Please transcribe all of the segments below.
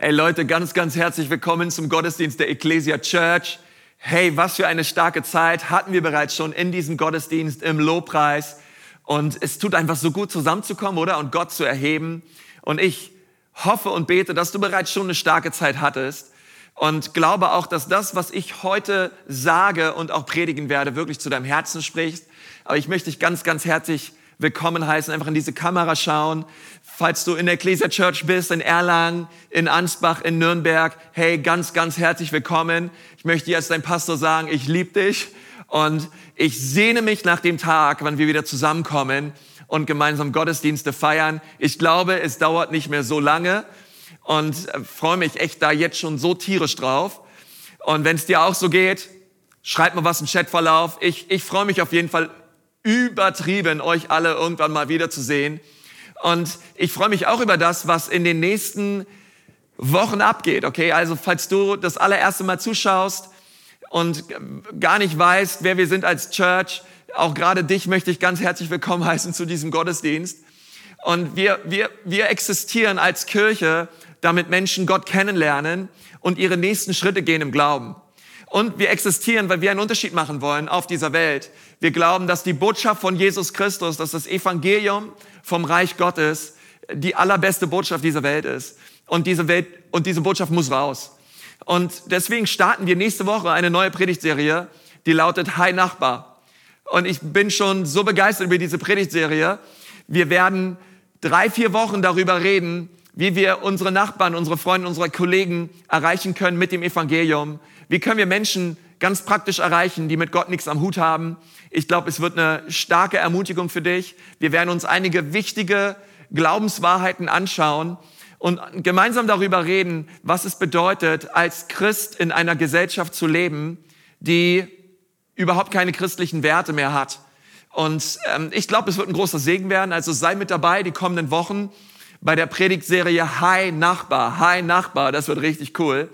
Hey Leute, ganz, ganz herzlich willkommen zum Gottesdienst der Ecclesia Church. Hey, was für eine starke Zeit hatten wir bereits schon in diesem Gottesdienst im Lobpreis. Und es tut einfach so gut zusammenzukommen, oder? Und Gott zu erheben. Und ich hoffe und bete, dass du bereits schon eine starke Zeit hattest. Und glaube auch, dass das, was ich heute sage und auch predigen werde, wirklich zu deinem Herzen spricht. Aber ich möchte dich ganz, ganz herzlich willkommen heißen, einfach in diese Kamera schauen. Falls du in der Ecclesia Church bist, in Erlangen, in Ansbach, in Nürnberg, hey, ganz, ganz herzlich willkommen. Ich möchte dir als dein Pastor sagen, ich liebe dich und ich sehne mich nach dem Tag, wann wir wieder zusammenkommen und gemeinsam Gottesdienste feiern. Ich glaube, es dauert nicht mehr so lange und freue mich echt da jetzt schon so tierisch drauf. Und wenn es dir auch so geht, schreib mal was im Chatverlauf. Ich, ich freue mich auf jeden Fall übertrieben, euch alle irgendwann mal wiederzusehen. Und ich freue mich auch über das, was in den nächsten Wochen abgeht. Okay, also falls du das allererste Mal zuschaust und gar nicht weißt, wer wir sind als Church, auch gerade dich möchte ich ganz herzlich willkommen heißen zu diesem Gottesdienst. Und wir, wir, wir existieren als Kirche, damit Menschen Gott kennenlernen und ihre nächsten Schritte gehen im Glauben. Und wir existieren, weil wir einen Unterschied machen wollen auf dieser Welt. Wir glauben, dass die Botschaft von Jesus Christus, dass das Evangelium vom Reich Gottes die allerbeste Botschaft dieser Welt ist. Und diese Welt, und diese Botschaft muss raus. Und deswegen starten wir nächste Woche eine neue Predigtserie, die lautet Hi Nachbar. Und ich bin schon so begeistert über diese Predigtserie. Wir werden drei, vier Wochen darüber reden, wie wir unsere Nachbarn, unsere Freunde, unsere Kollegen erreichen können mit dem Evangelium. Wie können wir Menschen ganz praktisch erreichen, die mit Gott nichts am Hut haben? Ich glaube, es wird eine starke Ermutigung für dich. Wir werden uns einige wichtige Glaubenswahrheiten anschauen und gemeinsam darüber reden, was es bedeutet, als Christ in einer Gesellschaft zu leben, die überhaupt keine christlichen Werte mehr hat. Und ähm, ich glaube, es wird ein großer Segen werden. Also sei mit dabei die kommenden Wochen bei der Predigtserie Hi Nachbar. Hi Nachbar, das wird richtig cool.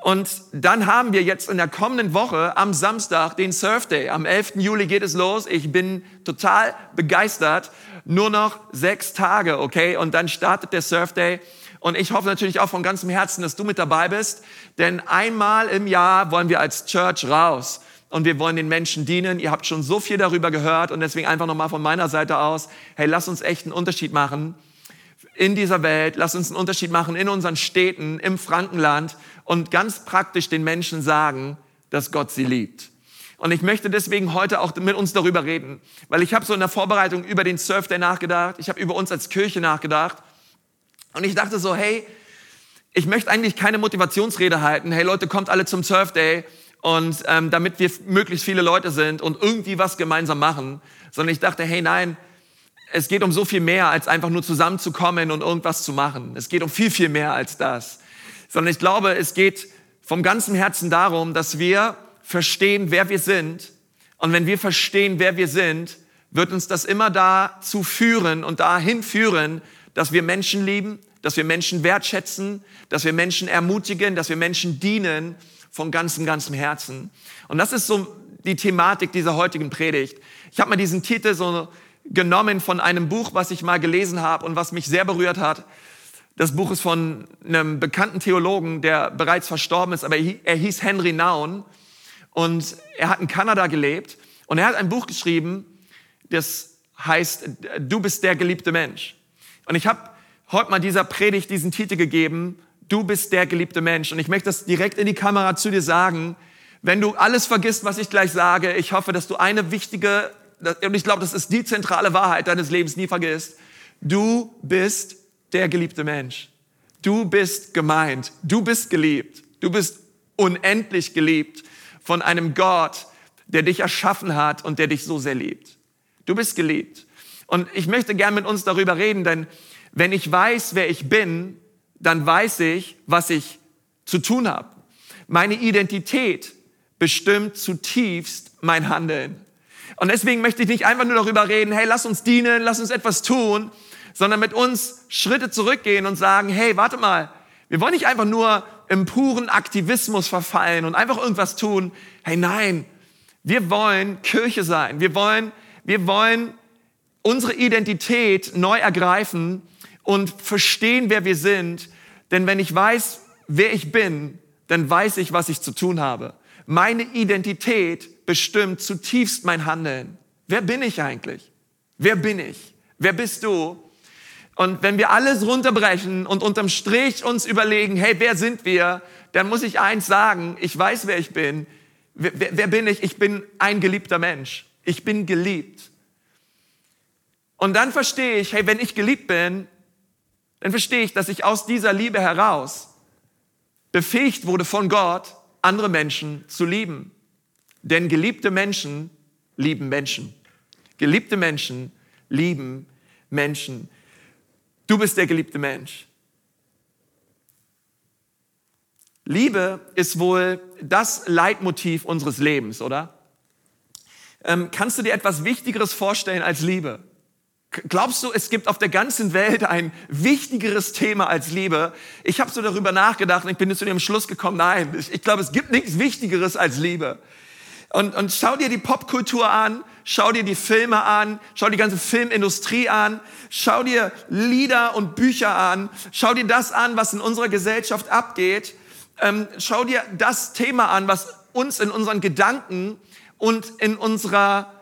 Und dann haben wir jetzt in der kommenden Woche am Samstag den Surf Day. Am 11. Juli geht es los. Ich bin total begeistert. Nur noch sechs Tage, okay? Und dann startet der Surf Day. Und ich hoffe natürlich auch von ganzem Herzen, dass du mit dabei bist. Denn einmal im Jahr wollen wir als Church raus. Und wir wollen den Menschen dienen. Ihr habt schon so viel darüber gehört. Und deswegen einfach nochmal von meiner Seite aus. Hey, lass uns echt einen Unterschied machen in dieser Welt. Lass uns einen Unterschied machen in unseren Städten, im Frankenland und ganz praktisch den Menschen sagen, dass Gott sie liebt. Und ich möchte deswegen heute auch mit uns darüber reden, weil ich habe so in der Vorbereitung über den Surf Day nachgedacht, ich habe über uns als Kirche nachgedacht und ich dachte so, hey, ich möchte eigentlich keine Motivationsrede halten, hey Leute, kommt alle zum Surf Day und ähm, damit wir möglichst viele Leute sind und irgendwie was gemeinsam machen, sondern ich dachte, hey nein, es geht um so viel mehr, als einfach nur zusammenzukommen und irgendwas zu machen. Es geht um viel, viel mehr als das. Sondern ich glaube, es geht vom ganzen Herzen darum, dass wir verstehen, wer wir sind. Und wenn wir verstehen, wer wir sind, wird uns das immer dazu führen und dahin führen, dass wir Menschen lieben, dass wir Menschen wertschätzen, dass wir Menschen ermutigen, dass wir Menschen dienen von ganzem, ganzem Herzen. Und das ist so die Thematik dieser heutigen Predigt. Ich habe mal diesen Titel so genommen von einem Buch, was ich mal gelesen habe und was mich sehr berührt hat. Das Buch ist von einem bekannten Theologen, der bereits verstorben ist, aber er hieß Henry Naun und er hat in Kanada gelebt und er hat ein Buch geschrieben, das heißt Du bist der geliebte Mensch. Und ich habe heute mal dieser Predigt diesen Titel gegeben, Du bist der geliebte Mensch. Und ich möchte das direkt in die Kamera zu dir sagen. Wenn du alles vergisst, was ich gleich sage, ich hoffe, dass du eine wichtige und ich glaube, das ist die zentrale Wahrheit deines Lebens, nie vergisst. Du bist der geliebte Mensch. Du bist gemeint. Du bist geliebt. Du bist unendlich geliebt von einem Gott, der dich erschaffen hat und der dich so sehr liebt. Du bist geliebt. Und ich möchte gern mit uns darüber reden, denn wenn ich weiß, wer ich bin, dann weiß ich, was ich zu tun habe. Meine Identität bestimmt zutiefst mein Handeln. Und deswegen möchte ich nicht einfach nur darüber reden, hey, lass uns dienen, lass uns etwas tun, sondern mit uns Schritte zurückgehen und sagen, hey, warte mal, wir wollen nicht einfach nur im puren Aktivismus verfallen und einfach irgendwas tun. Hey, nein, wir wollen Kirche sein. Wir wollen, wir wollen unsere Identität neu ergreifen und verstehen, wer wir sind, Denn wenn ich weiß, wer ich bin, dann weiß ich, was ich zu tun habe. Meine Identität bestimmt zutiefst mein Handeln. Wer bin ich eigentlich? Wer bin ich? Wer bist du? Und wenn wir alles runterbrechen und unterm Strich uns überlegen, hey, wer sind wir? Dann muss ich eins sagen, ich weiß, wer ich bin. Wer, wer, wer bin ich? Ich bin ein geliebter Mensch. Ich bin geliebt. Und dann verstehe ich, hey, wenn ich geliebt bin, dann verstehe ich, dass ich aus dieser Liebe heraus befähigt wurde von Gott, andere Menschen zu lieben. Denn geliebte Menschen lieben Menschen. Geliebte Menschen lieben Menschen. Du bist der geliebte Mensch. Liebe ist wohl das Leitmotiv unseres Lebens, oder? Ähm, kannst du dir etwas Wichtigeres vorstellen als Liebe? Glaubst du, es gibt auf der ganzen Welt ein wichtigeres Thema als Liebe? Ich habe so darüber nachgedacht und ich bin zu dem Schluss gekommen, nein, ich glaube, es gibt nichts Wichtigeres als Liebe. Und, und schau dir die Popkultur an, schau dir die Filme an, schau die ganze Filmindustrie an, schau dir Lieder und Bücher an, schau dir das an, was in unserer Gesellschaft abgeht, ähm, schau dir das Thema an, was uns in unseren Gedanken und in unserer,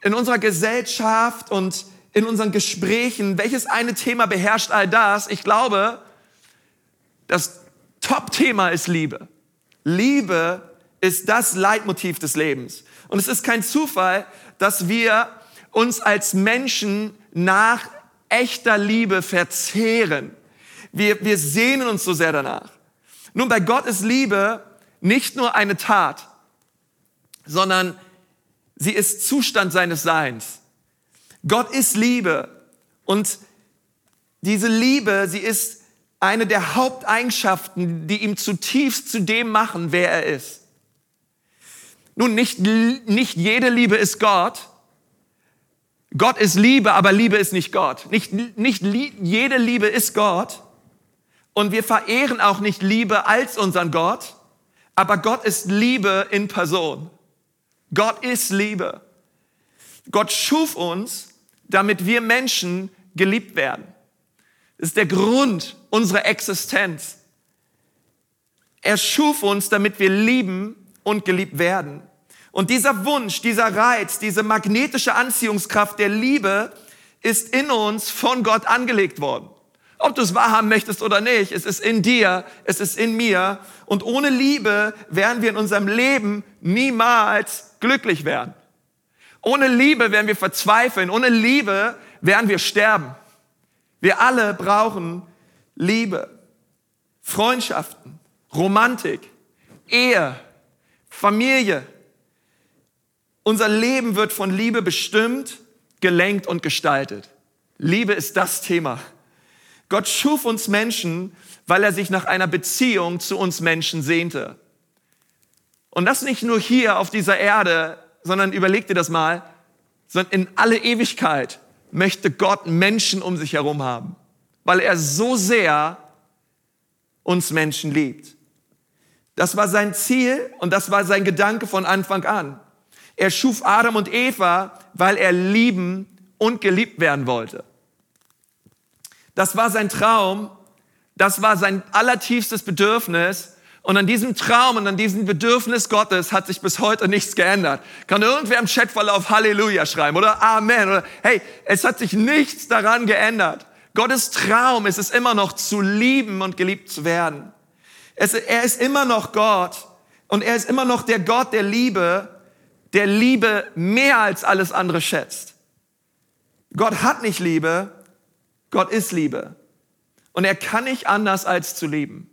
in unserer Gesellschaft und in unseren Gesprächen, welches eine Thema beherrscht all das? Ich glaube, das Top-Thema ist Liebe. Liebe ist das Leitmotiv des Lebens. Und es ist kein Zufall, dass wir uns als Menschen nach echter Liebe verzehren. Wir, wir sehnen uns so sehr danach. Nun, bei Gott ist Liebe nicht nur eine Tat, sondern sie ist Zustand seines Seins. Gott ist Liebe und diese Liebe, sie ist eine der Haupteigenschaften, die ihm zutiefst zu dem machen, wer er ist. Nun, nicht, nicht jede Liebe ist Gott. Gott ist Liebe, aber Liebe ist nicht Gott. Nicht, nicht jede Liebe ist Gott. Und wir verehren auch nicht Liebe als unseren Gott, aber Gott ist Liebe in Person. Gott ist Liebe. Gott schuf uns damit wir Menschen geliebt werden. Das ist der Grund unserer Existenz. Er schuf uns, damit wir lieben und geliebt werden. Und dieser Wunsch, dieser Reiz, diese magnetische Anziehungskraft der Liebe ist in uns von Gott angelegt worden. Ob du es wahrhaben möchtest oder nicht, es ist in dir, es ist in mir. Und ohne Liebe werden wir in unserem Leben niemals glücklich werden. Ohne Liebe werden wir verzweifeln. Ohne Liebe werden wir sterben. Wir alle brauchen Liebe, Freundschaften, Romantik, Ehe, Familie. Unser Leben wird von Liebe bestimmt, gelenkt und gestaltet. Liebe ist das Thema. Gott schuf uns Menschen, weil er sich nach einer Beziehung zu uns Menschen sehnte. Und das nicht nur hier auf dieser Erde sondern überleg dir das mal, sondern in alle Ewigkeit möchte Gott Menschen um sich herum haben, weil er so sehr uns Menschen liebt. Das war sein Ziel und das war sein Gedanke von Anfang an. Er schuf Adam und Eva, weil er lieben und geliebt werden wollte. Das war sein Traum, das war sein allertiefstes Bedürfnis und an diesem Traum und an diesem Bedürfnis Gottes hat sich bis heute nichts geändert. Kann irgendwer im Chatverlauf Halleluja schreiben oder Amen oder hey, es hat sich nichts daran geändert. Gottes Traum ist es immer noch zu lieben und geliebt zu werden. Es, er ist immer noch Gott und er ist immer noch der Gott der Liebe, der Liebe mehr als alles andere schätzt. Gott hat nicht Liebe, Gott ist Liebe. Und er kann nicht anders als zu lieben.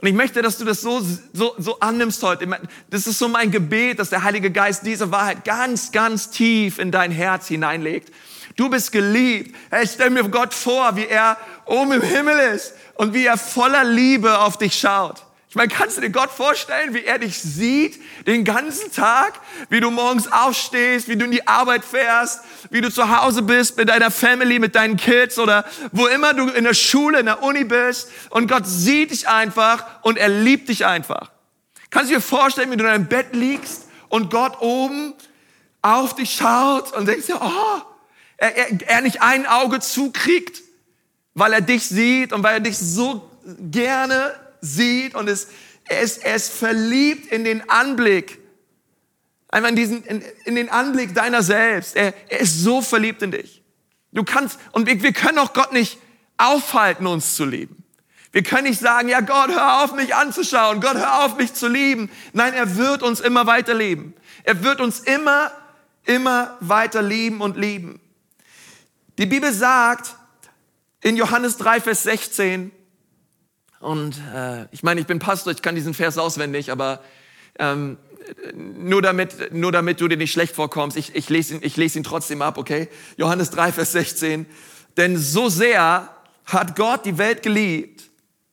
Und ich möchte, dass du das so, so, so annimmst heute. Das ist so mein Gebet, dass der Heilige Geist diese Wahrheit ganz, ganz tief in dein Herz hineinlegt. Du bist geliebt. Hey, stell mir Gott vor, wie er oben im Himmel ist und wie er voller Liebe auf dich schaut. Ich meine, kannst du dir Gott vorstellen, wie er dich sieht den ganzen Tag, wie du morgens aufstehst, wie du in die Arbeit fährst, wie du zu Hause bist mit deiner Family, mit deinen Kids oder wo immer du in der Schule, in der Uni bist und Gott sieht dich einfach und er liebt dich einfach. Kannst du dir vorstellen, wie du in deinem Bett liegst und Gott oben auf dich schaut und denkst dir, oh, er, er, er nicht ein Auge zukriegt, weil er dich sieht und weil er dich so gerne sieht und es, er, ist, er ist verliebt in den Anblick, einfach in, diesen, in, in den Anblick deiner selbst. Er, er ist so verliebt in dich. Du kannst, und wir, wir können auch Gott nicht aufhalten, uns zu lieben. Wir können nicht sagen, ja Gott, hör auf mich anzuschauen, Gott, hör auf mich zu lieben. Nein, er wird uns immer weiter lieben. Er wird uns immer, immer weiter lieben und lieben. Die Bibel sagt in Johannes 3, Vers 16, und äh, ich meine, ich bin Pastor, ich kann diesen Vers auswendig, aber ähm, nur, damit, nur damit du dir nicht schlecht vorkommst, ich, ich, lese ihn, ich lese ihn trotzdem ab, okay? Johannes 3, Vers 16. Denn so sehr hat Gott die Welt geliebt,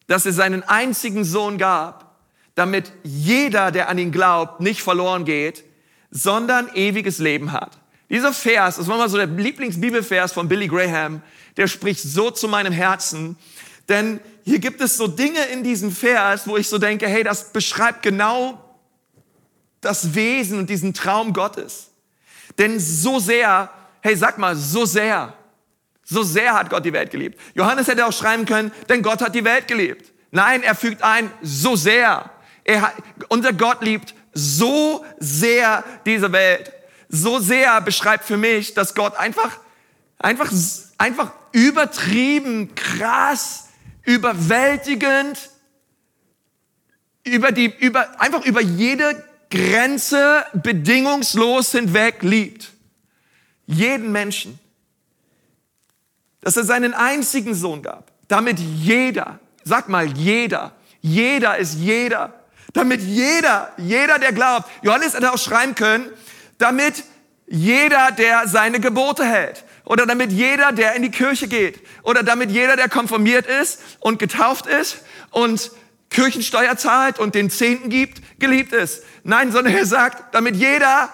dass er seinen einzigen Sohn gab, damit jeder, der an ihn glaubt, nicht verloren geht, sondern ewiges Leben hat. Dieser Vers, das war mal so der Lieblingsbibelvers von Billy Graham, der spricht so zu meinem Herzen, denn hier gibt es so Dinge in diesem Vers, wo ich so denke, hey, das beschreibt genau das Wesen und diesen Traum Gottes. Denn so sehr, hey, sag mal, so sehr, so sehr hat Gott die Welt geliebt. Johannes hätte auch schreiben können, denn Gott hat die Welt geliebt. Nein, er fügt ein, so sehr. Er, unser Gott liebt so sehr diese Welt. So sehr beschreibt für mich, dass Gott einfach, einfach, einfach übertrieben, krass, überwältigend, über die, über, einfach über jede Grenze bedingungslos hinweg liebt. Jeden Menschen. Dass er seinen einzigen Sohn gab, damit jeder, sag mal jeder, jeder ist jeder, damit jeder, jeder, der glaubt, Johannes hätte auch schreiben können, damit jeder, der seine Gebote hält, oder damit jeder, der in die Kirche geht, oder damit jeder, der konformiert ist und getauft ist und Kirchensteuer zahlt und den Zehnten gibt, geliebt ist. Nein, sondern er sagt, damit jeder,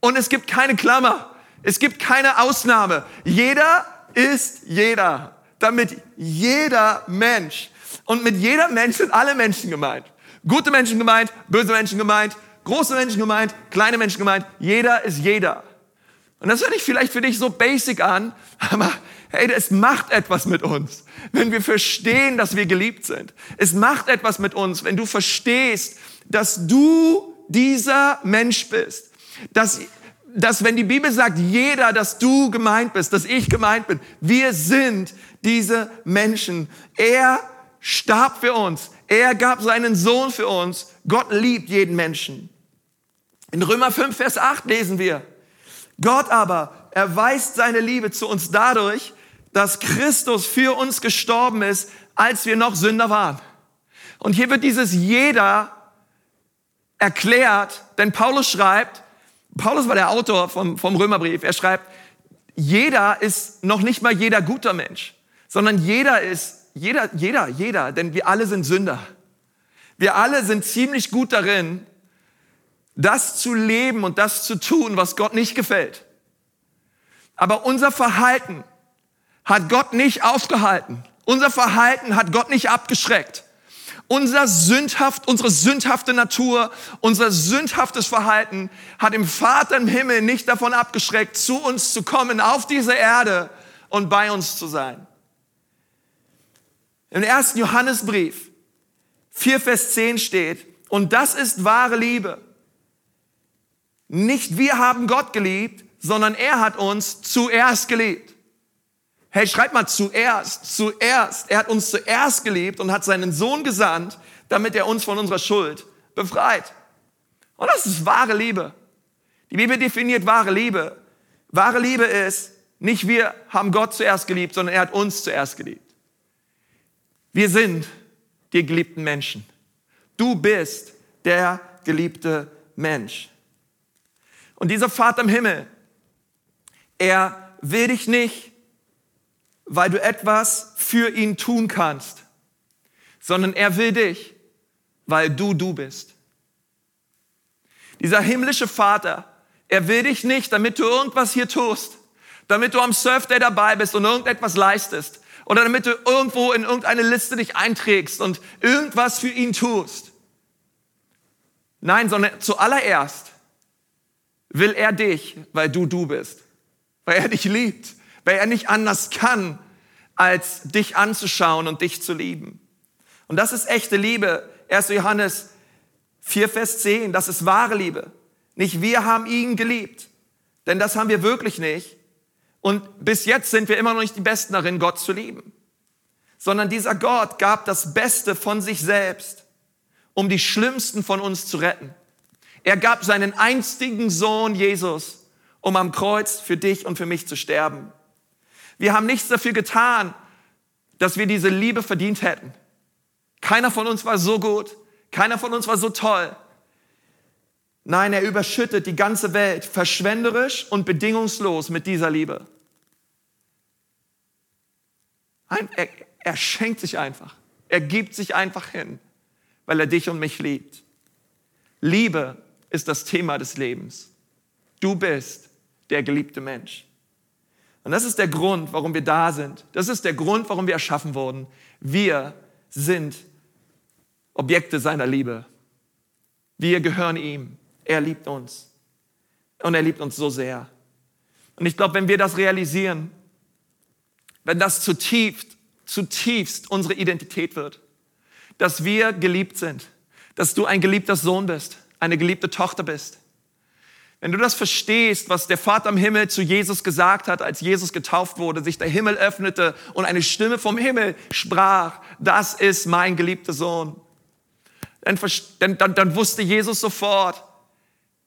und es gibt keine Klammer, es gibt keine Ausnahme, jeder ist jeder, damit jeder Mensch, und mit jeder Mensch sind alle Menschen gemeint. Gute Menschen gemeint, böse Menschen gemeint, große Menschen gemeint, kleine Menschen gemeint, jeder ist jeder. Und das hört sich vielleicht für dich so basic an, aber hey, es macht etwas mit uns, wenn wir verstehen, dass wir geliebt sind. Es macht etwas mit uns, wenn du verstehst, dass du dieser Mensch bist. Dass, dass wenn die Bibel sagt, jeder, dass du gemeint bist, dass ich gemeint bin, wir sind diese Menschen. Er starb für uns. Er gab seinen Sohn für uns. Gott liebt jeden Menschen. In Römer 5, Vers 8 lesen wir, Gott aber erweist seine Liebe zu uns dadurch, dass Christus für uns gestorben ist, als wir noch Sünder waren. Und hier wird dieses jeder erklärt, denn Paulus schreibt, Paulus war der Autor vom, vom Römerbrief, er schreibt, jeder ist noch nicht mal jeder guter Mensch, sondern jeder ist, jeder, jeder, jeder, denn wir alle sind Sünder. Wir alle sind ziemlich gut darin, das zu leben und das zu tun, was Gott nicht gefällt. Aber unser Verhalten hat Gott nicht aufgehalten. Unser Verhalten hat Gott nicht abgeschreckt. Unser sündhaft, unsere sündhafte Natur, unser sündhaftes Verhalten hat im Vater im Himmel nicht davon abgeschreckt, zu uns zu kommen, auf diese Erde und bei uns zu sein. Im ersten Johannesbrief 4 Vers 10 steht, und das ist wahre Liebe. Nicht wir haben Gott geliebt, sondern er hat uns zuerst geliebt. Hey, schreib mal zuerst, zuerst. Er hat uns zuerst geliebt und hat seinen Sohn gesandt, damit er uns von unserer Schuld befreit. Und das ist wahre Liebe. Die Bibel definiert wahre Liebe. Wahre Liebe ist, nicht wir haben Gott zuerst geliebt, sondern er hat uns zuerst geliebt. Wir sind die geliebten Menschen. Du bist der geliebte Mensch. Und dieser Vater im Himmel, er will dich nicht weil du etwas für ihn tun kannst, sondern er will dich, weil du du bist. Dieser himmlische Vater, er will dich nicht, damit du irgendwas hier tust, damit du am Surfday dabei bist und irgendetwas leistest oder damit du irgendwo in irgendeine Liste dich einträgst und irgendwas für ihn tust. Nein, sondern zuallererst will er dich, weil du du bist, weil er dich liebt weil er nicht anders kann, als dich anzuschauen und dich zu lieben. Und das ist echte Liebe. 1. Johannes 4, Vers 10, das ist wahre Liebe. Nicht wir haben ihn geliebt, denn das haben wir wirklich nicht. Und bis jetzt sind wir immer noch nicht die Besten darin, Gott zu lieben. Sondern dieser Gott gab das Beste von sich selbst, um die Schlimmsten von uns zu retten. Er gab seinen einstigen Sohn Jesus, um am Kreuz für dich und für mich zu sterben. Wir haben nichts dafür getan, dass wir diese Liebe verdient hätten. Keiner von uns war so gut, keiner von uns war so toll. Nein, er überschüttet die ganze Welt verschwenderisch und bedingungslos mit dieser Liebe. Er, er schenkt sich einfach. Er gibt sich einfach hin, weil er dich und mich liebt. Liebe ist das Thema des Lebens. Du bist der geliebte Mensch. Und das ist der Grund, warum wir da sind. Das ist der Grund, warum wir erschaffen wurden. Wir sind Objekte seiner Liebe. Wir gehören ihm. Er liebt uns. Und er liebt uns so sehr. Und ich glaube, wenn wir das realisieren, wenn das zutiefst, zutiefst unsere Identität wird, dass wir geliebt sind, dass du ein geliebter Sohn bist, eine geliebte Tochter bist, wenn du das verstehst, was der Vater im Himmel zu Jesus gesagt hat, als Jesus getauft wurde, sich der Himmel öffnete und eine Stimme vom Himmel sprach, das ist mein geliebter Sohn, dann, dann, dann wusste Jesus sofort,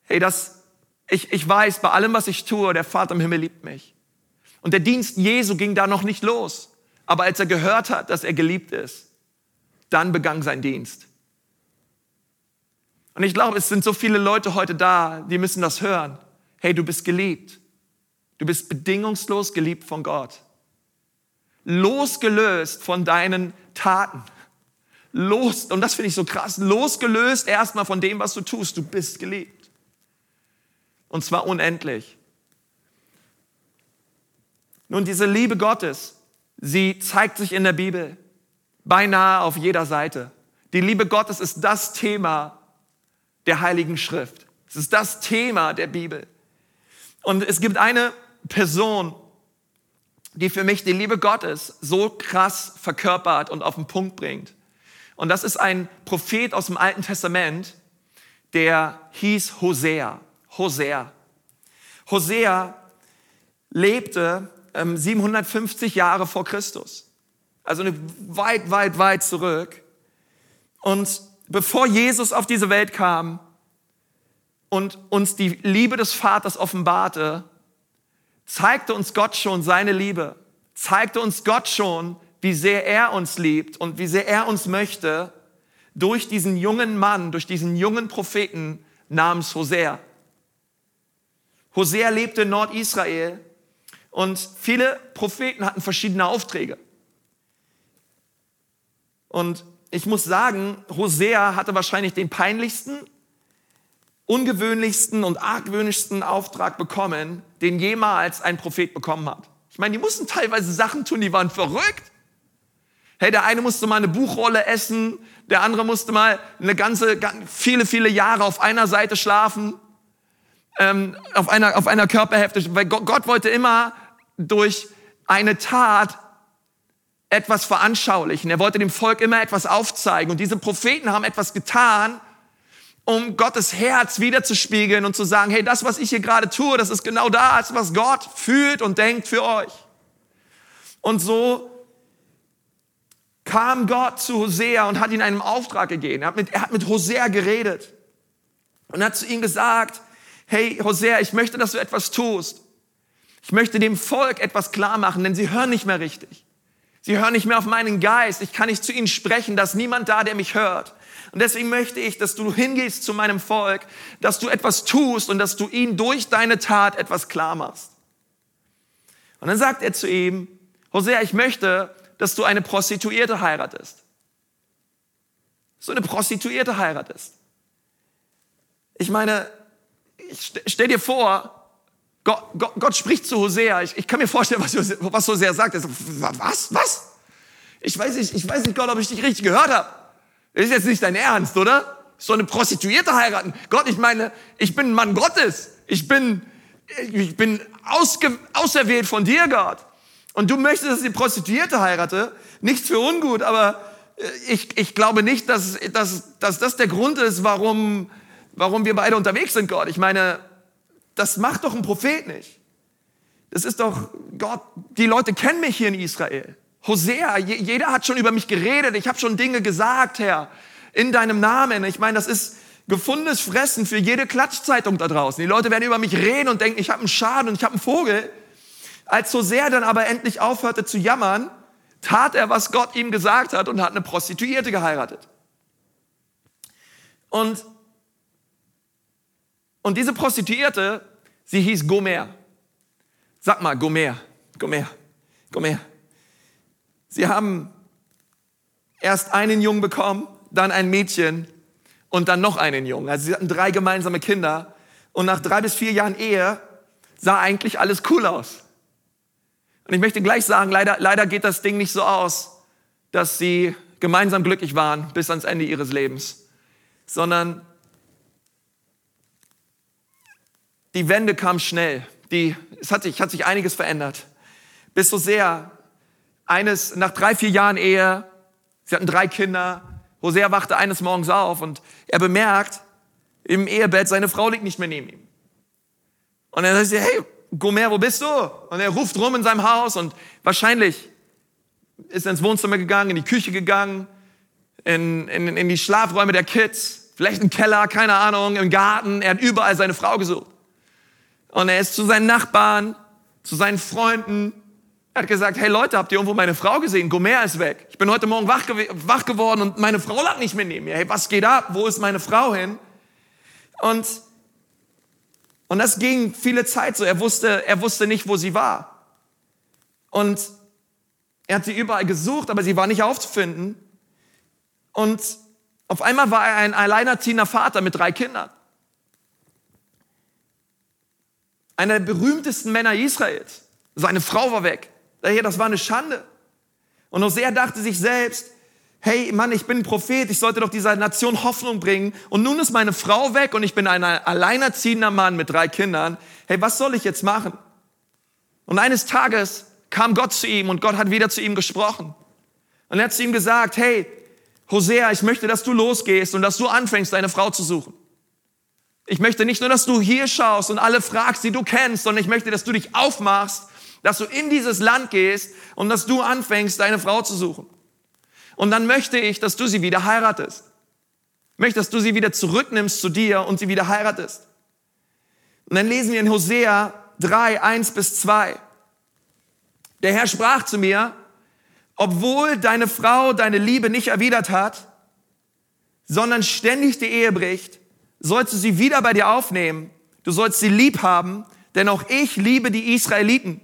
hey, das, ich, ich weiß, bei allem, was ich tue, der Vater im Himmel liebt mich. Und der Dienst Jesu ging da noch nicht los. Aber als er gehört hat, dass er geliebt ist, dann begann sein Dienst. Und ich glaube, es sind so viele Leute heute da, die müssen das hören. Hey, du bist geliebt. Du bist bedingungslos geliebt von Gott. Losgelöst von deinen Taten. Los, und das finde ich so krass, losgelöst erstmal von dem, was du tust. Du bist geliebt. Und zwar unendlich. Nun, diese Liebe Gottes, sie zeigt sich in der Bibel beinahe auf jeder Seite. Die Liebe Gottes ist das Thema, der Heiligen Schrift. Es ist das Thema der Bibel. Und es gibt eine Person, die für mich die Liebe Gottes so krass verkörpert und auf den Punkt bringt. Und das ist ein Prophet aus dem Alten Testament, der hieß Hosea. Hosea. Hosea lebte ähm, 750 Jahre vor Christus. Also weit, weit, weit zurück. Und bevor Jesus auf diese Welt kam und uns die Liebe des Vaters offenbarte, zeigte uns Gott schon seine Liebe, zeigte uns Gott schon, wie sehr er uns liebt und wie sehr er uns möchte, durch diesen jungen Mann, durch diesen jungen Propheten namens Hosea. Hosea lebte in Nordisrael und viele Propheten hatten verschiedene Aufträge. Und ich muss sagen, Hosea hatte wahrscheinlich den peinlichsten, ungewöhnlichsten und argwöhnischsten Auftrag bekommen, den jemals ein Prophet bekommen hat. Ich meine, die mussten teilweise Sachen tun, die waren verrückt. Hey, der eine musste mal eine Buchrolle essen, der andere musste mal eine ganze, viele, viele Jahre auf einer Seite schlafen, ähm, auf, einer, auf einer Körperhälfte, weil Gott, Gott wollte immer durch eine Tat etwas veranschaulichen. Er wollte dem Volk immer etwas aufzeigen. Und diese Propheten haben etwas getan, um Gottes Herz wiederzuspiegeln und zu sagen, hey, das, was ich hier gerade tue, das ist genau das, was Gott fühlt und denkt für euch. Und so kam Gott zu Hosea und hat ihm einen Auftrag gegeben. Er hat mit, er hat mit Hosea geredet und hat zu ihm gesagt, hey Hosea, ich möchte, dass du etwas tust. Ich möchte dem Volk etwas klar machen, denn sie hören nicht mehr richtig. Sie hören nicht mehr auf meinen Geist. Ich kann nicht zu ihnen sprechen. Da ist niemand da, der mich hört. Und deswegen möchte ich, dass du hingehst zu meinem Volk, dass du etwas tust und dass du ihnen durch deine Tat etwas klar machst. Und dann sagt er zu ihm, Hosea, ich möchte, dass du eine Prostituierte heiratest. So eine Prostituierte heiratest. Ich meine, ich stell dir vor, Gott, Gott, Gott spricht zu Hosea. Ich, ich, kann mir vorstellen, was, was Hosea sagt. Er was? Was? Ich weiß nicht, ich weiß nicht, Gott, ob ich dich richtig gehört habe. Ist jetzt nicht dein Ernst, oder? So eine Prostituierte heiraten. Gott, ich meine, ich bin ein Mann Gottes. Ich bin, ich bin ausge, auserwählt von dir, Gott. Und du möchtest, dass ich die Prostituierte heirate? Nichts für ungut, aber ich, ich glaube nicht, dass, dass, dass das der Grund ist, warum, warum wir beide unterwegs sind, Gott. Ich meine, das macht doch ein Prophet nicht. Das ist doch, Gott, die Leute kennen mich hier in Israel. Hosea, jeder hat schon über mich geredet, ich habe schon Dinge gesagt, Herr, in deinem Namen. Ich meine, das ist gefundenes Fressen für jede Klatschzeitung da draußen. Die Leute werden über mich reden und denken, ich habe einen Schaden und ich habe einen Vogel. Als Hosea dann aber endlich aufhörte zu jammern, tat er, was Gott ihm gesagt hat und hat eine Prostituierte geheiratet. Und, und diese Prostituierte, sie hieß Gomer. Sag mal, Gomer, Gomer, Gomer. Sie haben erst einen Jungen bekommen, dann ein Mädchen und dann noch einen Jungen. Also sie hatten drei gemeinsame Kinder und nach drei bis vier Jahren Ehe sah eigentlich alles cool aus. Und ich möchte gleich sagen, leider, leider geht das Ding nicht so aus, dass sie gemeinsam glücklich waren bis ans Ende ihres Lebens, sondern die Wende kam schnell. Die, es hat sich, hat sich einiges verändert. Bis so sehr, eines, nach drei, vier Jahren Ehe, sie hatten drei Kinder, Hosea wachte eines Morgens auf und er bemerkt, im Ehebett, seine Frau liegt nicht mehr neben ihm. Und er sagt, hey, Gomer, wo bist du? Und er ruft rum in seinem Haus und wahrscheinlich ist er ins Wohnzimmer gegangen, in die Küche gegangen, in, in, in die Schlafräume der Kids, vielleicht im Keller, keine Ahnung, im Garten. Er hat überall seine Frau gesucht. Und er ist zu seinen Nachbarn, zu seinen Freunden. Er hat gesagt, hey Leute, habt ihr irgendwo meine Frau gesehen? Gomer ist weg. Ich bin heute Morgen wach, gew wach geworden und meine Frau lag nicht mehr neben mir. Hey, was geht ab? Wo ist meine Frau hin? Und und das ging viele Zeit so. Er wusste, er wusste nicht, wo sie war. Und er hat sie überall gesucht, aber sie war nicht aufzufinden. Und auf einmal war er ein alleinerziehender Vater mit drei Kindern. Einer der berühmtesten Männer Israels. Seine Frau war weg. Das war eine Schande. Und Hosea dachte sich selbst, hey Mann, ich bin ein Prophet, ich sollte doch dieser Nation Hoffnung bringen. Und nun ist meine Frau weg und ich bin ein alleinerziehender Mann mit drei Kindern. Hey, was soll ich jetzt machen? Und eines Tages kam Gott zu ihm und Gott hat wieder zu ihm gesprochen. Und er hat zu ihm gesagt, hey, Hosea, ich möchte, dass du losgehst und dass du anfängst, deine Frau zu suchen. Ich möchte nicht nur, dass du hier schaust und alle fragst, die du kennst, sondern ich möchte, dass du dich aufmachst, dass du in dieses Land gehst und dass du anfängst, deine Frau zu suchen. Und dann möchte ich, dass du sie wieder heiratest. Ich möchte, dass du sie wieder zurücknimmst zu dir und sie wieder heiratest. Und dann lesen wir in Hosea 3, 1 bis 2. Der Herr sprach zu mir, obwohl deine Frau deine Liebe nicht erwidert hat, sondern ständig die Ehe bricht, sollst du sie wieder bei dir aufnehmen. Du sollst sie lieb haben, denn auch ich liebe die Israeliten,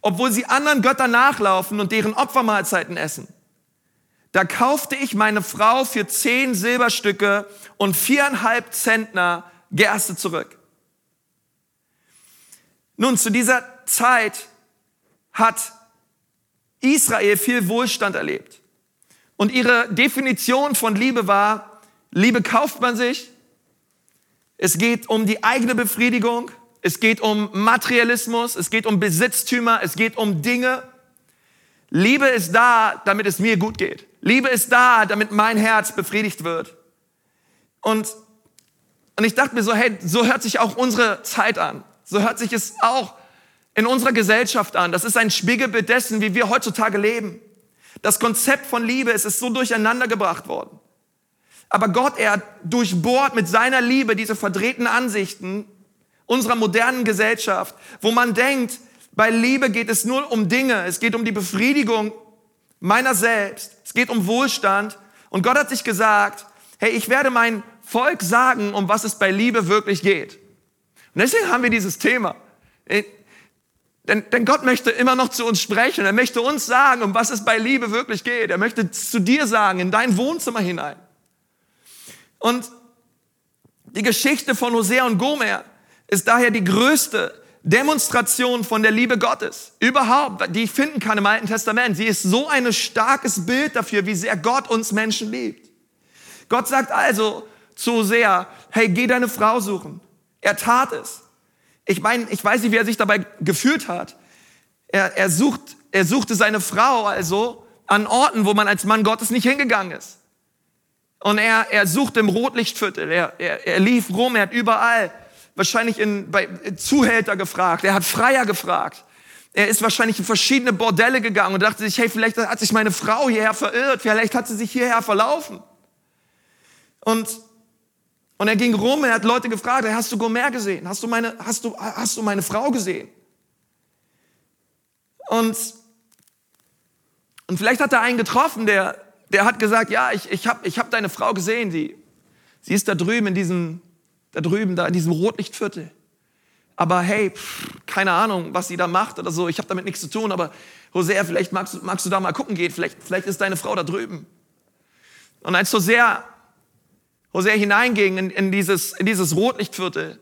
obwohl sie anderen Göttern nachlaufen und deren Opfermahlzeiten essen. Da kaufte ich meine Frau für zehn Silberstücke und viereinhalb Zentner Gerste zurück. Nun, zu dieser Zeit hat Israel viel Wohlstand erlebt. Und ihre Definition von Liebe war, Liebe kauft man sich, es geht um die eigene Befriedigung, es geht um Materialismus, es geht um Besitztümer, es geht um Dinge. Liebe ist da, damit es mir gut geht. Liebe ist da, damit mein Herz befriedigt wird. Und, und ich dachte mir so, hey, so hört sich auch unsere Zeit an. So hört sich es auch in unserer Gesellschaft an. Das ist ein Spiegelbild dessen, wie wir heutzutage leben. Das Konzept von Liebe ist, ist so durcheinander gebracht worden. Aber Gott, er durchbohrt mit seiner Liebe diese verdrehten Ansichten unserer modernen Gesellschaft, wo man denkt, bei Liebe geht es nur um Dinge, es geht um die Befriedigung meiner selbst. Es geht um Wohlstand. Und Gott hat sich gesagt, hey, ich werde mein Volk sagen, um was es bei Liebe wirklich geht. Und deswegen haben wir dieses Thema. Äh, denn, denn Gott möchte immer noch zu uns sprechen. Er möchte uns sagen, um was es bei Liebe wirklich geht. Er möchte zu dir sagen, in dein Wohnzimmer hinein. Und die Geschichte von Hosea und Gomer ist daher die größte Demonstration von der Liebe Gottes überhaupt, die ich finden kann im Alten Testament. Sie ist so ein starkes Bild dafür, wie sehr Gott uns Menschen liebt. Gott sagt also zu sehr, hey, geh deine Frau suchen. Er tat es. Ich meine, ich weiß nicht, wie er sich dabei gefühlt hat. Er, er, sucht, er suchte seine Frau also, an Orten, wo man als Mann Gottes nicht hingegangen ist. Und er, er sucht im Rotlichtviertel, er, er, er lief rum, er hat überall wahrscheinlich in, bei Zuhälter gefragt, er hat Freier gefragt. Er ist wahrscheinlich in verschiedene Bordelle gegangen und dachte sich, hey, vielleicht hat sich meine Frau hierher verirrt, vielleicht hat sie sich hierher verlaufen. Und, und er ging rum, er hat Leute gefragt, hey, hast du Gomer gesehen? Hast du meine, hast du, hast du meine Frau gesehen? Und, und vielleicht hat er einen getroffen, der, der hat gesagt, ja, ich, ich habe ich hab deine Frau gesehen, sie, sie ist da drüben in diesem, da drüben, da in diesem Rotlichtviertel. Aber hey, pff, keine Ahnung, was sie da macht oder so, ich habe damit nichts zu tun, aber Hosea, vielleicht magst, magst du da mal gucken gehen, vielleicht, vielleicht ist deine Frau da drüben. Und als Hosea, Hosea hineinging in, in, dieses, in dieses Rotlichtviertel,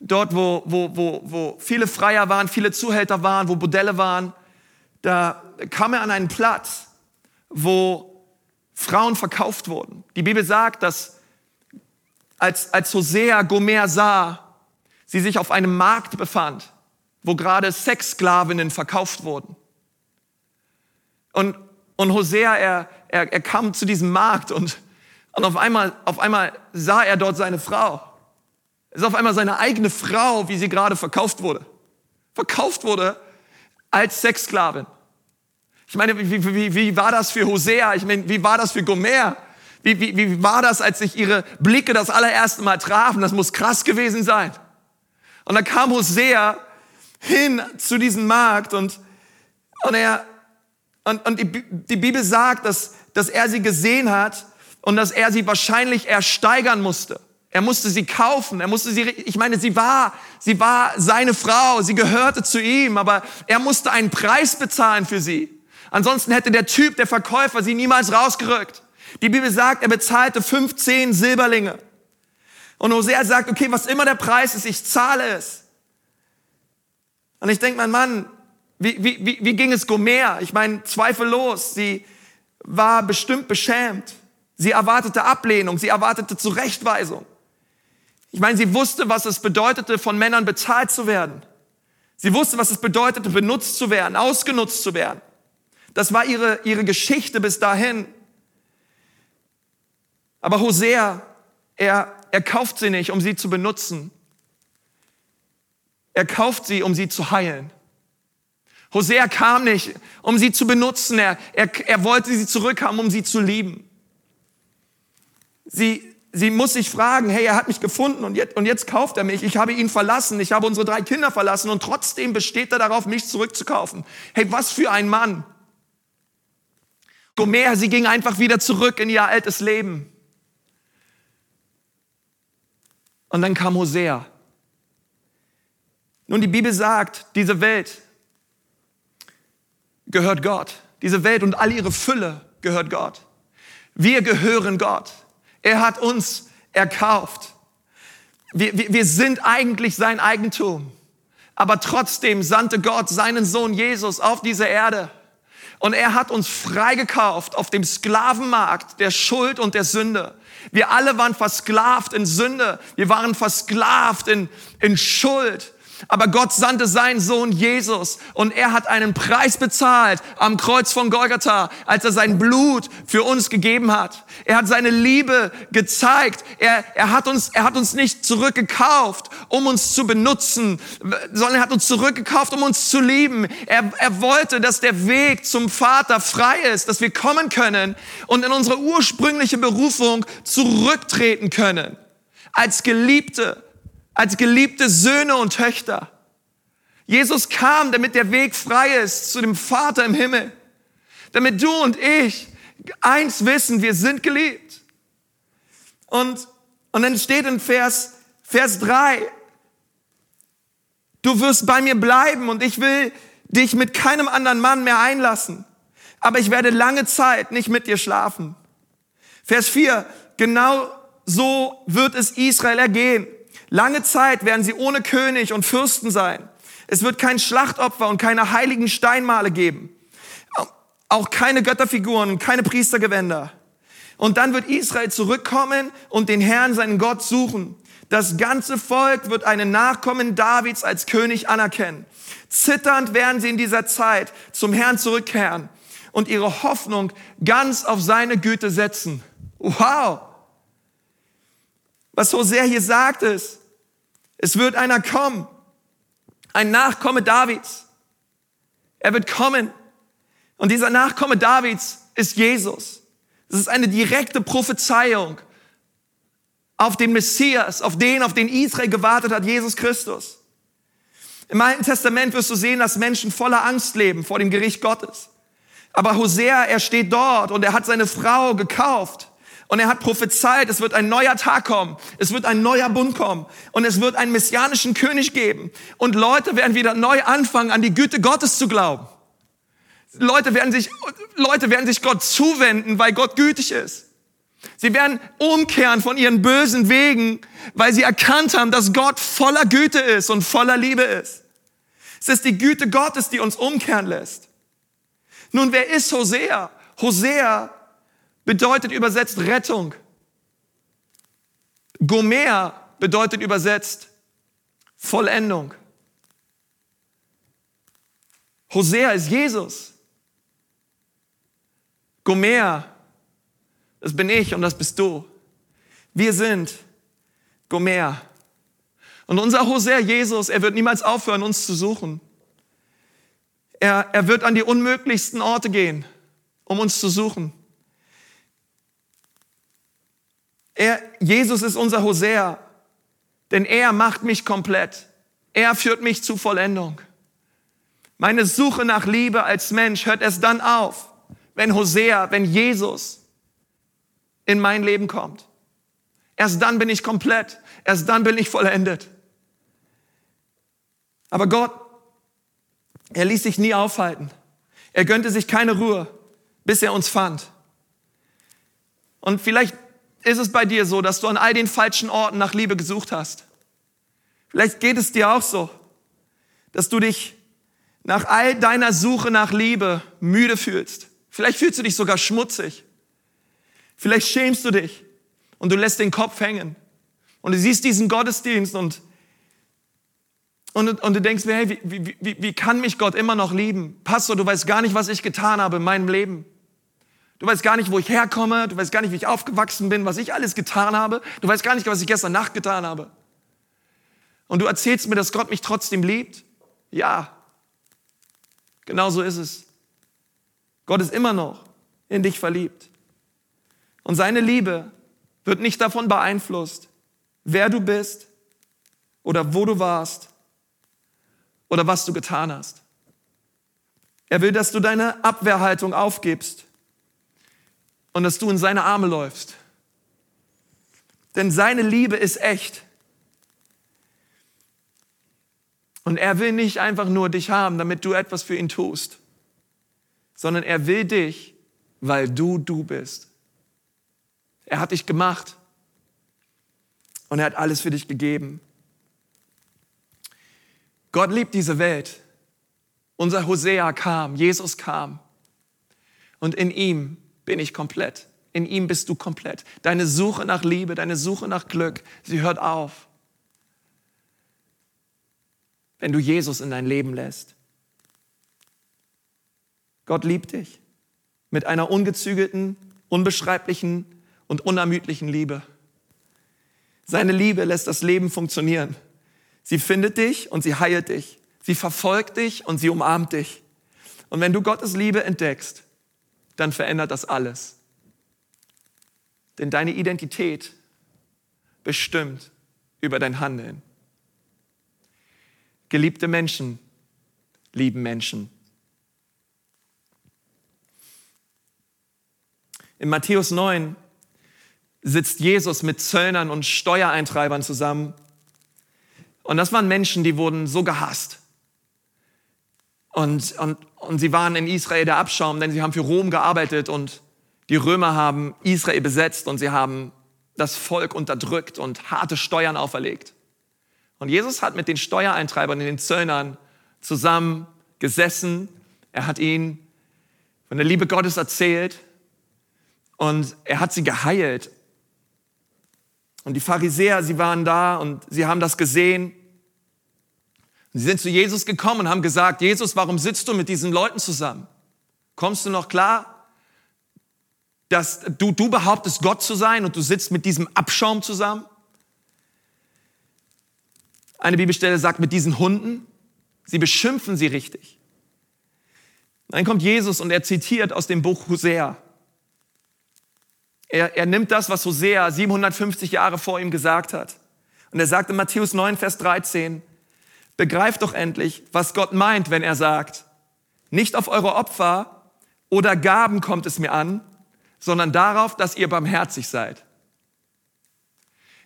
dort, wo, wo, wo, wo viele Freier waren, viele Zuhälter waren, wo Bordelle waren, da kam er an einen Platz, wo Frauen verkauft wurden. Die Bibel sagt, dass als, als Hosea Gomer sah, sie sich auf einem Markt befand, wo gerade Sexsklavinnen verkauft wurden. Und, und Hosea, er, er, er kam zu diesem Markt und, und auf, einmal, auf einmal sah er dort seine Frau. Es ist auf einmal seine eigene Frau, wie sie gerade verkauft wurde. Verkauft wurde als Sexsklavin. Ich meine, wie, wie, wie war das für Hosea? Ich meine, wie war das für Gomer? Wie, wie, wie war das, als sich ihre Blicke das allererste Mal trafen? Das muss krass gewesen sein. Und da kam Hosea hin zu diesem Markt und, und er, und, und die, die Bibel sagt, dass, dass er sie gesehen hat und dass er sie wahrscheinlich ersteigern musste. Er musste sie kaufen, er musste sie, ich meine, sie war, sie war seine Frau, sie gehörte zu ihm, aber er musste einen Preis bezahlen für sie. Ansonsten hätte der Typ, der Verkäufer, sie niemals rausgerückt. Die Bibel sagt, er bezahlte 15 Silberlinge. Und Hosea sagt, okay, was immer der Preis ist, ich zahle es. Und ich denke, mein Mann, wie, wie, wie, wie ging es Gomer? Ich meine, zweifellos, sie war bestimmt beschämt. Sie erwartete Ablehnung, sie erwartete Zurechtweisung. Ich meine, sie wusste, was es bedeutete, von Männern bezahlt zu werden. Sie wusste, was es bedeutete, benutzt zu werden, ausgenutzt zu werden. Das war ihre, ihre Geschichte bis dahin. Aber Hosea, er, er kauft sie nicht, um sie zu benutzen. Er kauft sie, um sie zu heilen. Hosea kam nicht, um sie zu benutzen. Er, er, er wollte sie zurückhaben, um sie zu lieben. Sie, sie muss sich fragen, hey, er hat mich gefunden und jetzt, und jetzt kauft er mich. Ich habe ihn verlassen, ich habe unsere drei Kinder verlassen und trotzdem besteht er darauf, mich zurückzukaufen. Hey, was für ein Mann. Gomer, sie ging einfach wieder zurück in ihr altes Leben. Und dann kam Hosea. Nun, die Bibel sagt, diese Welt gehört Gott. Diese Welt und all ihre Fülle gehört Gott. Wir gehören Gott. Er hat uns erkauft. Wir, wir, wir sind eigentlich sein Eigentum. Aber trotzdem sandte Gott seinen Sohn Jesus auf diese Erde. Und er hat uns freigekauft auf dem Sklavenmarkt der Schuld und der Sünde. Wir alle waren versklavt in Sünde. Wir waren versklavt in, in Schuld. Aber Gott sandte seinen Sohn Jesus und er hat einen Preis bezahlt am Kreuz von Golgatha, als er sein Blut für uns gegeben hat. Er hat seine Liebe gezeigt. Er, er, hat uns, er hat uns nicht zurückgekauft, um uns zu benutzen, sondern er hat uns zurückgekauft, um uns zu lieben. Er, er wollte, dass der Weg zum Vater frei ist, dass wir kommen können und in unsere ursprüngliche Berufung zurücktreten können. Als Geliebte, als geliebte Söhne und Töchter. Jesus kam, damit der Weg frei ist zu dem Vater im Himmel. Damit du und ich eins wissen, wir sind geliebt. Und, und dann steht in Vers, Vers 3, du wirst bei mir bleiben und ich will dich mit keinem anderen Mann mehr einlassen. Aber ich werde lange Zeit nicht mit dir schlafen. Vers 4, genau so wird es Israel ergehen. Lange Zeit werden sie ohne König und Fürsten sein. Es wird kein Schlachtopfer und keine heiligen Steinmale geben. Auch keine Götterfiguren und keine Priestergewänder. Und dann wird Israel zurückkommen und den Herrn, seinen Gott, suchen. Das ganze Volk wird einen Nachkommen Davids als König anerkennen. Zitternd werden sie in dieser Zeit zum Herrn zurückkehren. und ihre Hoffnung ganz auf seine Güte setzen. Wow! Was Hosea hier sagt ist, es wird einer kommen, ein Nachkomme Davids. Er wird kommen. Und dieser Nachkomme Davids ist Jesus. Es ist eine direkte Prophezeiung auf den Messias, auf den, auf den Israel gewartet hat, Jesus Christus. Im Alten Testament wirst du sehen, dass Menschen voller Angst leben vor dem Gericht Gottes. Aber Hosea, er steht dort und er hat seine Frau gekauft. Und er hat prophezeit, es wird ein neuer Tag kommen, es wird ein neuer Bund kommen und es wird einen messianischen König geben. Und Leute werden wieder neu anfangen, an die Güte Gottes zu glauben. Leute werden sich, Leute werden sich Gott zuwenden, weil Gott gütig ist. Sie werden umkehren von ihren bösen Wegen, weil sie erkannt haben, dass Gott voller Güte ist und voller Liebe ist. Es ist die Güte Gottes, die uns umkehren lässt. Nun, wer ist Hosea? Hosea bedeutet übersetzt Rettung. Gomer bedeutet übersetzt Vollendung. Hosea ist Jesus. Gomer, das bin ich und das bist du. Wir sind Gomer. Und unser Hosea Jesus, er wird niemals aufhören, uns zu suchen. Er, er wird an die unmöglichsten Orte gehen, um uns zu suchen. Er, Jesus ist unser Hosea, denn er macht mich komplett. Er führt mich zu Vollendung. Meine Suche nach Liebe als Mensch hört erst dann auf, wenn Hosea, wenn Jesus in mein Leben kommt. Erst dann bin ich komplett. Erst dann bin ich vollendet. Aber Gott er ließ sich nie aufhalten. Er gönnte sich keine Ruhe, bis er uns fand. Und vielleicht ist es bei dir so, dass du an all den falschen Orten nach Liebe gesucht hast. Vielleicht geht es dir auch so, dass du dich nach all deiner Suche nach Liebe müde fühlst. Vielleicht fühlst du dich sogar schmutzig. Vielleicht schämst du dich und du lässt den Kopf hängen. Und du siehst diesen Gottesdienst und und, und du denkst mir, hey, wie, wie, wie, wie kann mich Gott immer noch lieben? Pastor, du weißt gar nicht, was ich getan habe in meinem Leben. Du weißt gar nicht, wo ich herkomme. Du weißt gar nicht, wie ich aufgewachsen bin, was ich alles getan habe. Du weißt gar nicht, was ich gestern Nacht getan habe. Und du erzählst mir, dass Gott mich trotzdem liebt? Ja. Genau so ist es. Gott ist immer noch in dich verliebt. Und seine Liebe wird nicht davon beeinflusst, wer du bist oder wo du warst oder was du getan hast. Er will, dass du deine Abwehrhaltung aufgibst und dass du in seine Arme läufst. Denn seine Liebe ist echt. Und er will nicht einfach nur dich haben, damit du etwas für ihn tust, sondern er will dich, weil du du bist. Er hat dich gemacht und er hat alles für dich gegeben. Gott liebt diese Welt. Unser Hosea kam, Jesus kam. Und in ihm bin ich komplett. In ihm bist du komplett. Deine Suche nach Liebe, deine Suche nach Glück, sie hört auf, wenn du Jesus in dein Leben lässt. Gott liebt dich mit einer ungezügelten, unbeschreiblichen und unermüdlichen Liebe. Seine Liebe lässt das Leben funktionieren. Sie findet dich und sie heilt dich. Sie verfolgt dich und sie umarmt dich. Und wenn du Gottes Liebe entdeckst, dann verändert das alles. Denn deine Identität bestimmt über dein Handeln. Geliebte Menschen lieben Menschen. In Matthäus 9 sitzt Jesus mit Zöllnern und Steuereintreibern zusammen und das waren Menschen, die wurden so gehasst. Und, und, und sie waren in Israel der Abschaum, denn sie haben für Rom gearbeitet und die Römer haben Israel besetzt und sie haben das Volk unterdrückt und harte Steuern auferlegt. Und Jesus hat mit den Steuereintreibern und den Zöllnern zusammen gesessen. Er hat ihnen von der Liebe Gottes erzählt und er hat sie geheilt. Und die Pharisäer, sie waren da und sie haben das gesehen. Sie sind zu Jesus gekommen und haben gesagt, Jesus, warum sitzt du mit diesen Leuten zusammen? Kommst du noch klar, dass du, du behauptest, Gott zu sein und du sitzt mit diesem Abschaum zusammen? Eine Bibelstelle sagt mit diesen Hunden, sie beschimpfen sie richtig. Dann kommt Jesus und er zitiert aus dem Buch Hosea. Er, er nimmt das, was Hosea 750 Jahre vor ihm gesagt hat. Und er sagt in Matthäus 9, Vers 13, begreift doch endlich, was Gott meint, wenn er sagt, nicht auf eure Opfer oder Gaben kommt es mir an, sondern darauf, dass ihr barmherzig seid.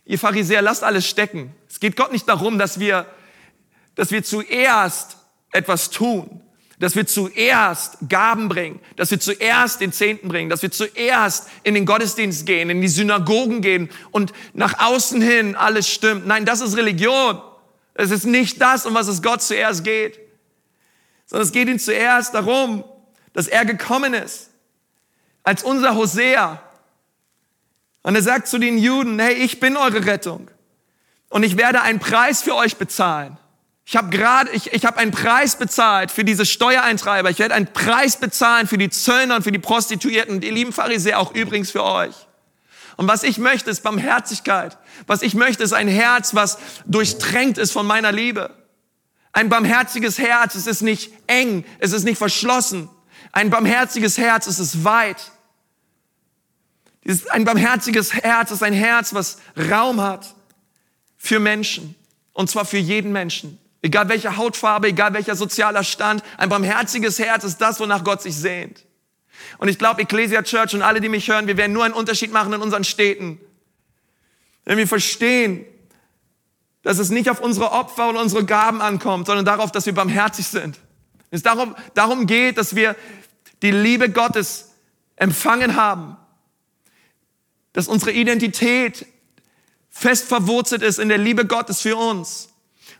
Ihr Pharisäer, lasst alles stecken. Es geht Gott nicht darum, dass wir, dass wir zuerst etwas tun, dass wir zuerst Gaben bringen, dass wir zuerst den Zehnten bringen, dass wir zuerst in den Gottesdienst gehen, in die Synagogen gehen und nach außen hin alles stimmt. Nein, das ist Religion. Es ist nicht das, um was es Gott zuerst geht, sondern es geht ihm zuerst darum, dass er gekommen ist als unser Hosea. Und er sagt zu den Juden, hey, ich bin eure Rettung und ich werde einen Preis für euch bezahlen. Ich habe gerade, ich, ich habe einen Preis bezahlt für diese Steuereintreiber. Ich werde einen Preis bezahlen für die Zöllner und für die Prostituierten, die lieben Pharisäer auch übrigens für euch. Und was ich möchte, ist Barmherzigkeit. Was ich möchte, ist ein Herz, was durchtränkt ist von meiner Liebe. Ein barmherziges Herz, es ist nicht eng, es ist nicht verschlossen. Ein barmherziges Herz, es ist weit. Ein barmherziges Herz ist ein Herz, was Raum hat für Menschen. Und zwar für jeden Menschen. Egal welche Hautfarbe, egal welcher sozialer Stand, ein barmherziges Herz ist das, wonach Gott sich sehnt. Und ich glaube, Ecclesia Church und alle, die mich hören, wir werden nur einen Unterschied machen in unseren Städten. Wenn wir verstehen, dass es nicht auf unsere Opfer und unsere Gaben ankommt, sondern darauf, dass wir barmherzig sind. Es darum, darum geht, dass wir die Liebe Gottes empfangen haben, dass unsere Identität fest verwurzelt ist in der Liebe Gottes für uns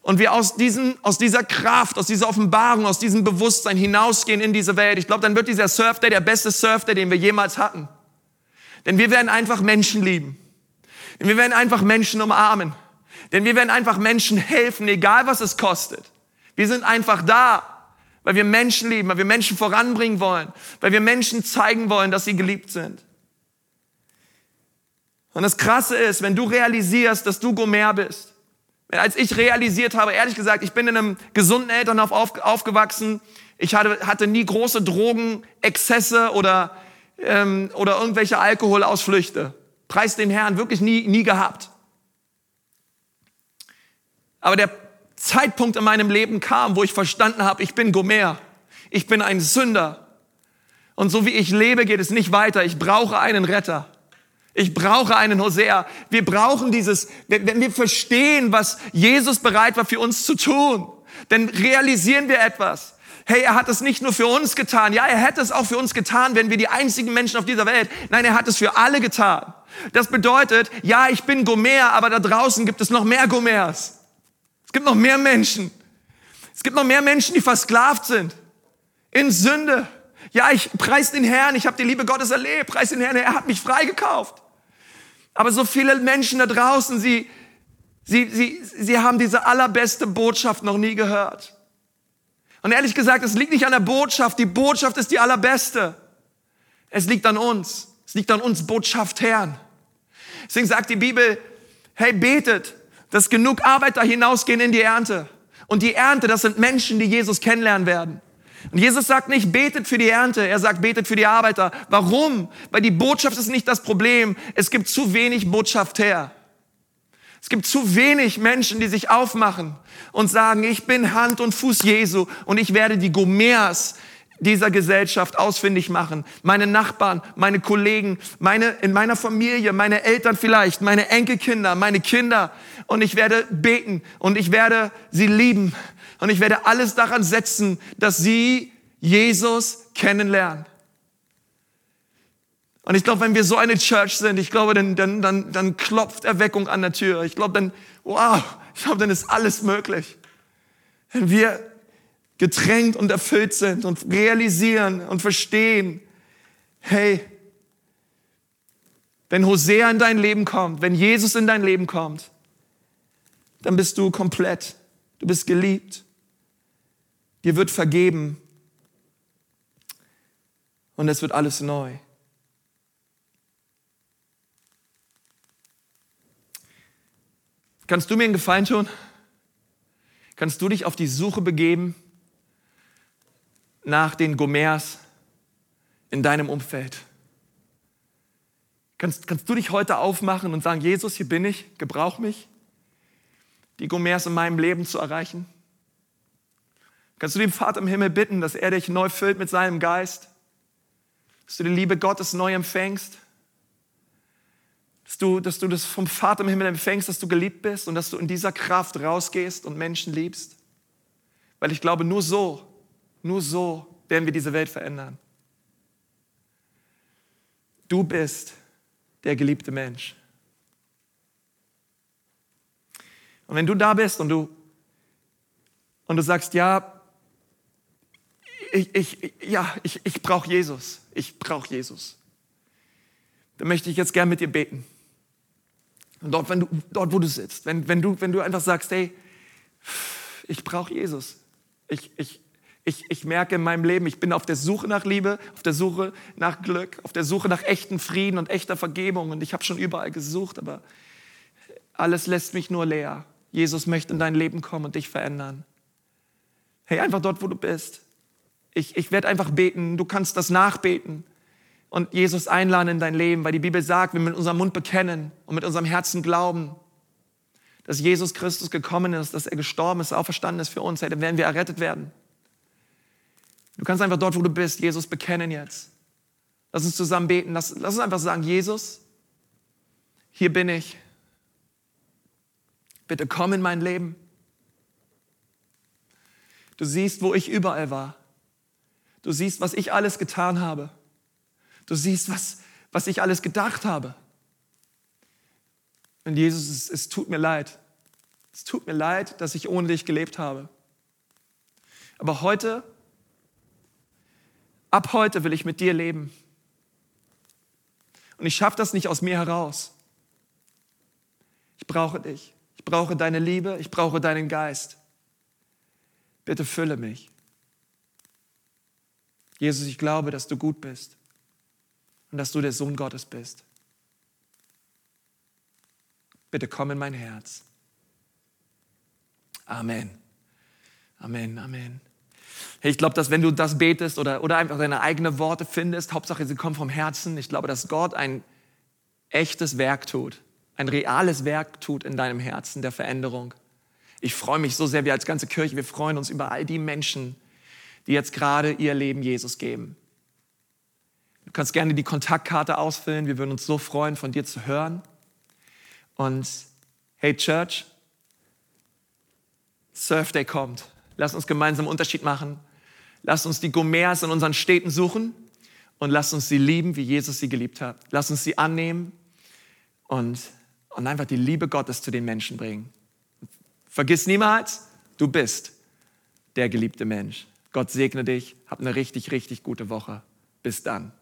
und wir aus, diesen, aus dieser Kraft, aus dieser Offenbarung, aus diesem Bewusstsein hinausgehen in diese Welt, ich glaube, dann wird dieser Surfday der beste Surfday, den wir jemals hatten. Denn wir werden einfach Menschen lieben. Denn wir werden einfach Menschen umarmen. Denn wir werden einfach Menschen helfen, egal was es kostet. Wir sind einfach da, weil wir Menschen lieben, weil wir Menschen voranbringen wollen, weil wir Menschen zeigen wollen, dass sie geliebt sind. Und das Krasse ist, wenn du realisierst, dass du Gomer bist, als ich realisiert habe, ehrlich gesagt, ich bin in einem gesunden Elternhaus auf, aufgewachsen. Ich hatte, hatte nie große Drogenexzesse oder, ähm, oder irgendwelche Alkoholausflüchte. Preis den Herrn, wirklich nie, nie gehabt. Aber der Zeitpunkt in meinem Leben kam, wo ich verstanden habe, ich bin Gomer. Ich bin ein Sünder. Und so wie ich lebe, geht es nicht weiter. Ich brauche einen Retter. Ich brauche einen Hosea. Wir brauchen dieses, wenn wir verstehen, was Jesus bereit war für uns zu tun, dann realisieren wir etwas. Hey, er hat es nicht nur für uns getan. Ja, er hätte es auch für uns getan, wenn wir die einzigen Menschen auf dieser Welt. Nein, er hat es für alle getan. Das bedeutet, ja, ich bin Gomer, aber da draußen gibt es noch mehr Gomers. Es gibt noch mehr Menschen. Es gibt noch mehr Menschen, die versklavt sind. In Sünde. Ja, ich preis den Herrn, ich habe die Liebe Gottes erlebt. Preis den Herrn, er hat mich freigekauft. Aber so viele Menschen da draußen, sie, sie, sie, sie haben diese allerbeste Botschaft noch nie gehört. Und ehrlich gesagt, es liegt nicht an der Botschaft. Die Botschaft ist die allerbeste. Es liegt an uns. Es liegt an uns, Botschaft Herrn. Deswegen sagt die Bibel, hey, betet, dass genug Arbeiter hinausgehen in die Ernte. Und die Ernte, das sind Menschen, die Jesus kennenlernen werden. Und Jesus sagt nicht, betet für die Ernte, er sagt, betet für die Arbeiter. Warum? Weil die Botschaft ist nicht das Problem. Es gibt zu wenig Botschaft her. Es gibt zu wenig Menschen, die sich aufmachen und sagen, ich bin Hand und Fuß Jesu und ich werde die Gomers dieser Gesellschaft ausfindig machen. Meine Nachbarn, meine Kollegen, meine, in meiner Familie, meine Eltern vielleicht, meine Enkelkinder, meine Kinder. Und ich werde beten und ich werde sie lieben und ich werde alles daran setzen, dass sie Jesus kennenlernen. Und ich glaube, wenn wir so eine Church sind, ich glaube, dann, dann, dann, dann klopft Erweckung an der Tür. Ich glaube, dann, wow, ich glaube, dann ist alles möglich. Wenn wir getränkt und erfüllt sind und realisieren und verstehen, hey, wenn Hosea in dein Leben kommt, wenn Jesus in dein Leben kommt, dann bist du komplett. Du bist geliebt. Dir wird vergeben. und es wird alles neu. Kannst du mir einen Gefallen tun? Kannst du dich auf die Suche begeben nach den Gomers in deinem Umfeld? Kannst, kannst du dich heute aufmachen und sagen, Jesus, hier bin ich, gebrauch mich, die Gomers in meinem Leben zu erreichen? Kannst du den Vater im Himmel bitten, dass er dich neu füllt mit seinem Geist? Dass du die Liebe Gottes neu empfängst? Dass du, dass du das vom Vater im Himmel empfängst, dass du geliebt bist und dass du in dieser Kraft rausgehst und Menschen liebst. Weil ich glaube, nur so, nur so werden wir diese Welt verändern. Du bist der geliebte Mensch. Und wenn du da bist und du, und du sagst, ja, ich, ich, ja, ich, ich brauche Jesus, ich brauche Jesus, dann möchte ich jetzt gern mit dir beten. Und dort, wenn du, dort wo du sitzt, wenn, wenn, du, wenn du einfach sagst, hey, ich brauche Jesus. Ich, ich, ich, ich merke in meinem Leben, ich bin auf der Suche nach Liebe, auf der Suche nach Glück, auf der Suche nach echten Frieden und echter Vergebung. Und ich habe schon überall gesucht, aber alles lässt mich nur leer. Jesus möchte in dein Leben kommen und dich verändern. Hey, einfach dort, wo du bist. Ich, ich werde einfach beten, du kannst das nachbeten und Jesus einladen in dein Leben, weil die Bibel sagt, wir mit unserem Mund bekennen und mit unserem Herzen glauben, dass Jesus Christus gekommen ist, dass er gestorben ist, auferstanden ist für uns, dann werden wir errettet werden. Du kannst einfach dort, wo du bist, Jesus bekennen jetzt. Lass uns zusammen beten. Lass, lass uns einfach sagen, Jesus, hier bin ich. Bitte komm in mein Leben. Du siehst, wo ich überall war. Du siehst, was ich alles getan habe. Du siehst, was, was ich alles gedacht habe. Und Jesus, es, es tut mir leid. Es tut mir leid, dass ich ohne dich gelebt habe. Aber heute, ab heute will ich mit dir leben. Und ich schaffe das nicht aus mir heraus. Ich brauche dich. Ich brauche deine Liebe. Ich brauche deinen Geist. Bitte fülle mich. Jesus, ich glaube, dass du gut bist und dass du der Sohn Gottes bist. Bitte komm in mein Herz. Amen. Amen, Amen. Hey, ich glaube, dass wenn du das betest oder, oder einfach deine eigenen Worte findest, Hauptsache sie kommen vom Herzen, ich glaube, dass Gott ein echtes Werk tut, ein reales Werk tut in deinem Herzen der Veränderung. Ich freue mich so sehr, wir als ganze Kirche, wir freuen uns über all die Menschen, die jetzt gerade ihr Leben Jesus geben. Du kannst gerne die Kontaktkarte ausfüllen. Wir würden uns so freuen, von dir zu hören. Und hey Church, Surf Day kommt. Lass uns gemeinsam Unterschied machen. Lass uns die Gomers in unseren Städten suchen und lass uns sie lieben, wie Jesus sie geliebt hat. Lass uns sie annehmen und, und einfach die Liebe Gottes zu den Menschen bringen. Vergiss niemals, du bist der geliebte Mensch. Gott segne dich. Hab eine richtig, richtig gute Woche. Bis dann.